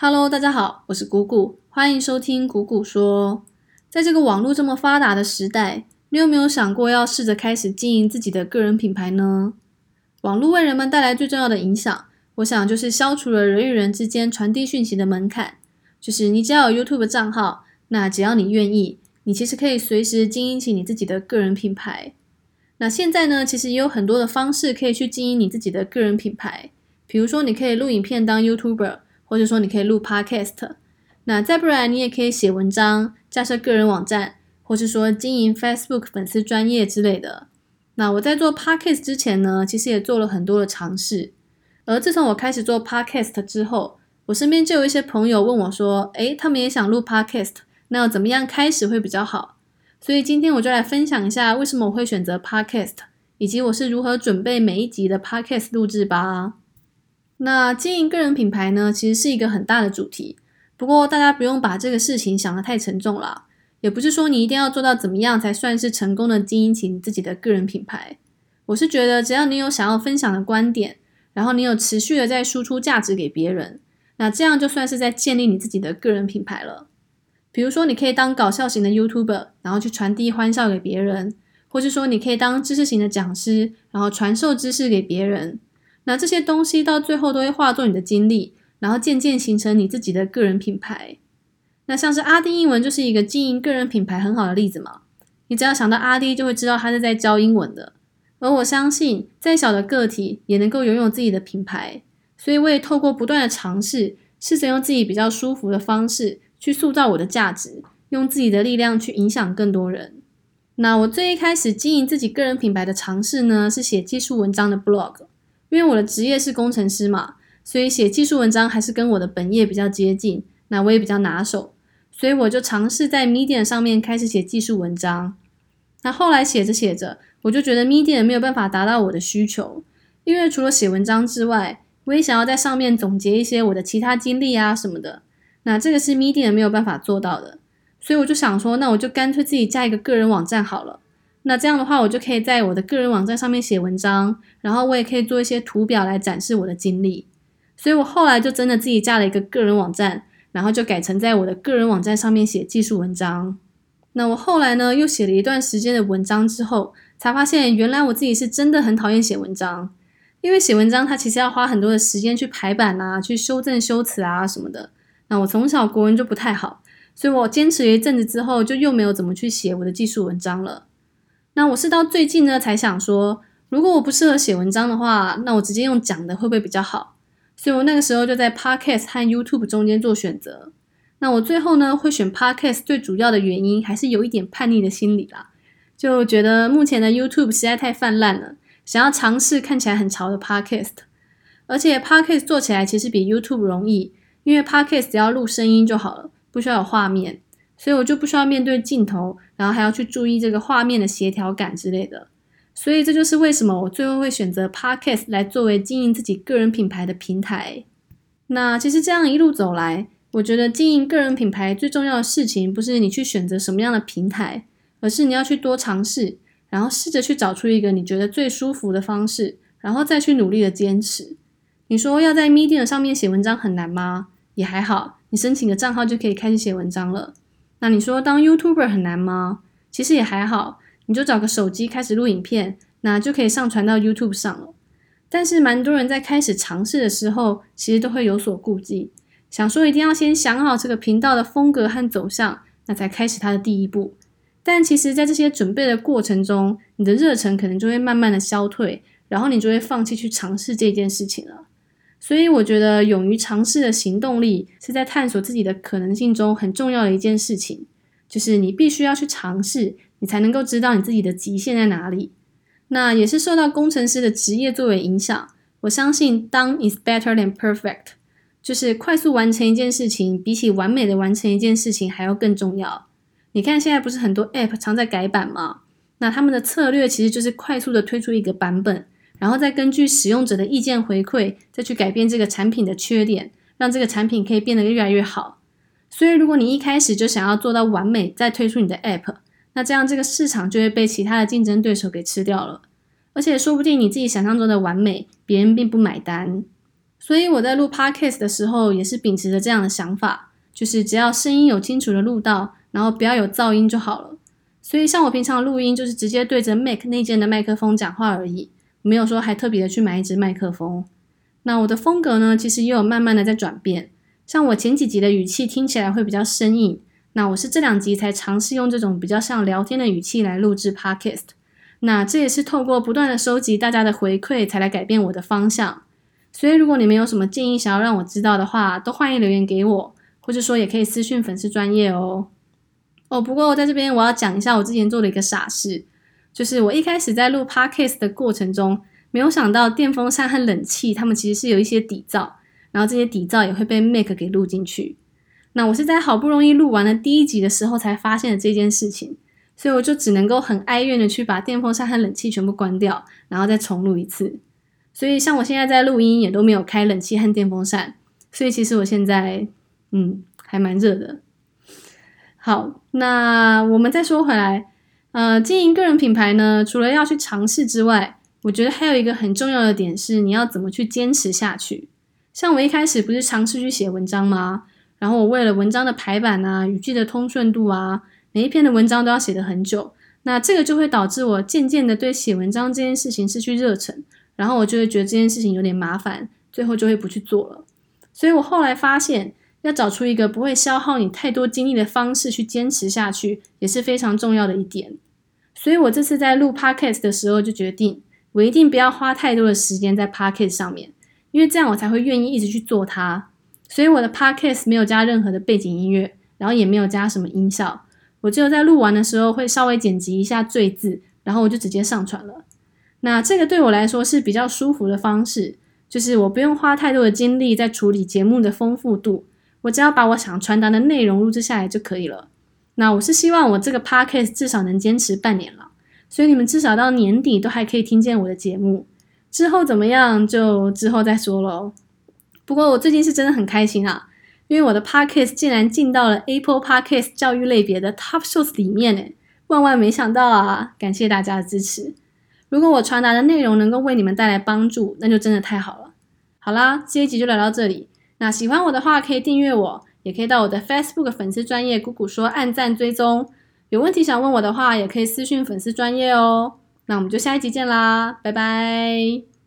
Hello，大家好，我是谷谷，欢迎收听谷谷说。在这个网络这么发达的时代，你有没有想过要试着开始经营自己的个人品牌呢？网络为人们带来最重要的影响，我想就是消除了人与人之间传递讯息的门槛。就是你只要有 YouTube 账号，那只要你愿意，你其实可以随时经营起你自己的个人品牌。那现在呢，其实也有很多的方式可以去经营你自己的个人品牌，比如说你可以录影片当 YouTuber。或者说你可以录 Podcast，那再不然你也可以写文章、架设个人网站，或是说经营 Facebook 粉丝专业之类的。那我在做 Podcast 之前呢，其实也做了很多的尝试。而自从我开始做 Podcast 之后，我身边就有一些朋友问我说：“诶，他们也想录 Podcast，那要怎么样开始会比较好？”所以今天我就来分享一下为什么我会选择 Podcast，以及我是如何准备每一集的 Podcast 录制吧。那经营个人品牌呢，其实是一个很大的主题。不过大家不用把这个事情想得太沉重了，也不是说你一定要做到怎么样才算是成功的经营起你自己的个人品牌。我是觉得只要你有想要分享的观点，然后你有持续的在输出价值给别人，那这样就算是在建立你自己的个人品牌了。比如说，你可以当搞笑型的 YouTuber，然后去传递欢笑给别人；或是说，你可以当知识型的讲师，然后传授知识给别人。那这些东西到最后都会化作你的经历，然后渐渐形成你自己的个人品牌。那像是阿弟英文就是一个经营个人品牌很好的例子嘛。你只要想到阿弟，就会知道他是在教英文的。而我相信，再小的个体也能够拥有自己的品牌。所以我也透过不断的尝试，试着用自己比较舒服的方式去塑造我的价值，用自己的力量去影响更多人。那我最一开始经营自己个人品牌的尝试呢，是写技术文章的 blog。因为我的职业是工程师嘛，所以写技术文章还是跟我的本业比较接近，那我也比较拿手，所以我就尝试在 Medium 上面开始写技术文章。那后来写着写着，我就觉得 Medium 没有办法达到我的需求，因为除了写文章之外，我也想要在上面总结一些我的其他经历啊什么的。那这个是 Medium 没有办法做到的，所以我就想说，那我就干脆自己加一个个人网站好了。那这样的话，我就可以在我的个人网站上面写文章，然后我也可以做一些图表来展示我的经历。所以我后来就真的自己架了一个个人网站，然后就改成在我的个人网站上面写技术文章。那我后来呢，又写了一段时间的文章之后，才发现原来我自己是真的很讨厌写文章，因为写文章它其实要花很多的时间去排版啊，去修正修辞啊什么的。那我从小国文就不太好，所以我坚持一阵子之后，就又没有怎么去写我的技术文章了。那我是到最近呢才想说，如果我不适合写文章的话，那我直接用讲的会不会比较好？所以我那个时候就在 Podcast 和 YouTube 中间做选择。那我最后呢会选 Podcast，最主要的原因还是有一点叛逆的心理啦，就觉得目前的 YouTube 实在太泛滥了，想要尝试看起来很潮的 Podcast。而且 Podcast 做起来其实比 YouTube 容易，因为 Podcast 只要录声音就好了，不需要有画面。所以我就不需要面对镜头，然后还要去注意这个画面的协调感之类的。所以这就是为什么我最后会选择 Podcast 来作为经营自己个人品牌的平台。那其实这样一路走来，我觉得经营个人品牌最重要的事情，不是你去选择什么样的平台，而是你要去多尝试，然后试着去找出一个你觉得最舒服的方式，然后再去努力的坚持。你说要在 Medium 上面写文章很难吗？也还好，你申请个账号就可以开始写文章了。那你说当 YouTuber 很难吗？其实也还好，你就找个手机开始录影片，那就可以上传到 YouTube 上了。但是蛮多人在开始尝试的时候，其实都会有所顾忌，想说一定要先想好这个频道的风格和走向，那才开始它的第一步。但其实，在这些准备的过程中，你的热忱可能就会慢慢的消退，然后你就会放弃去尝试这件事情了。所以我觉得，勇于尝试的行动力是在探索自己的可能性中很重要的一件事情。就是你必须要去尝试，你才能够知道你自己的极限在哪里。那也是受到工程师的职业作为影响。我相信，done is better than perfect，就是快速完成一件事情，比起完美的完成一件事情还要更重要。你看，现在不是很多 app 常在改版吗？那他们的策略其实就是快速的推出一个版本。然后再根据使用者的意见回馈，再去改变这个产品的缺点，让这个产品可以变得越来越好。所以，如果你一开始就想要做到完美，再推出你的 App，那这样这个市场就会被其他的竞争对手给吃掉了。而且，说不定你自己想象中的完美，别人并不买单。所以我在录 podcast 的时候，也是秉持着这样的想法，就是只要声音有清楚的录到，然后不要有噪音就好了。所以像我平常录音，就是直接对着 Mac 内建的麦克风讲话而已，没有说还特别的去买一支麦克风。那我的风格呢，其实也有慢慢的在转变。像我前几集的语气听起来会比较生硬，那我是这两集才尝试用这种比较像聊天的语气来录制 podcast。那这也是透过不断的收集大家的回馈，才来改变我的方向。所以如果你们有什么建议想要让我知道的话，都欢迎留言给我，或者说也可以私信粉丝专业哦。哦，不过在这边我要讲一下我之前做的一个傻事，就是我一开始在录 podcast 的过程中，没有想到电风扇和冷气它们其实是有一些底噪，然后这些底噪也会被 Mac 给录进去。那我是在好不容易录完了第一集的时候才发现了这件事情。所以我就只能够很哀怨的去把电风扇和冷气全部关掉，然后再重录一次。所以像我现在在录音也都没有开冷气和电风扇，所以其实我现在嗯还蛮热的。好，那我们再说回来，呃，经营个人品牌呢，除了要去尝试之外，我觉得还有一个很重要的点是你要怎么去坚持下去。像我一开始不是尝试去写文章吗？然后我为了文章的排版啊、语句的通顺度啊。每一篇的文章都要写得很久，那这个就会导致我渐渐的对写文章这件事情失去热忱，然后我就会觉得这件事情有点麻烦，最后就会不去做了。所以我后来发现，要找出一个不会消耗你太多精力的方式去坚持下去，也是非常重要的一点。所以我这次在录 podcast 的时候就决定，我一定不要花太多的时间在 podcast 上面，因为这样我才会愿意一直去做它。所以我的 podcast 没有加任何的背景音乐，然后也没有加什么音效。我只有在录完的时候会稍微剪辑一下赘字，然后我就直接上传了。那这个对我来说是比较舒服的方式，就是我不用花太多的精力在处理节目的丰富度，我只要把我想传达的内容录制下来就可以了。那我是希望我这个 podcast 至少能坚持半年了，所以你们至少到年底都还可以听见我的节目。之后怎么样就之后再说喽。不过我最近是真的很开心啊。因为我的 podcast 竟然进到了 Apple Podcast 教育类别的 Top Shows 里面呢，万万没想到啊！感谢大家的支持。如果我传达的内容能够为你们带来帮助，那就真的太好了。好啦，这一集就聊到这里。那喜欢我的话，可以订阅我，也可以到我的 Facebook 粉丝专业“姑姑说”按赞追踪。有问题想问我的话，也可以私讯粉丝专业哦。那我们就下一集见啦，拜拜。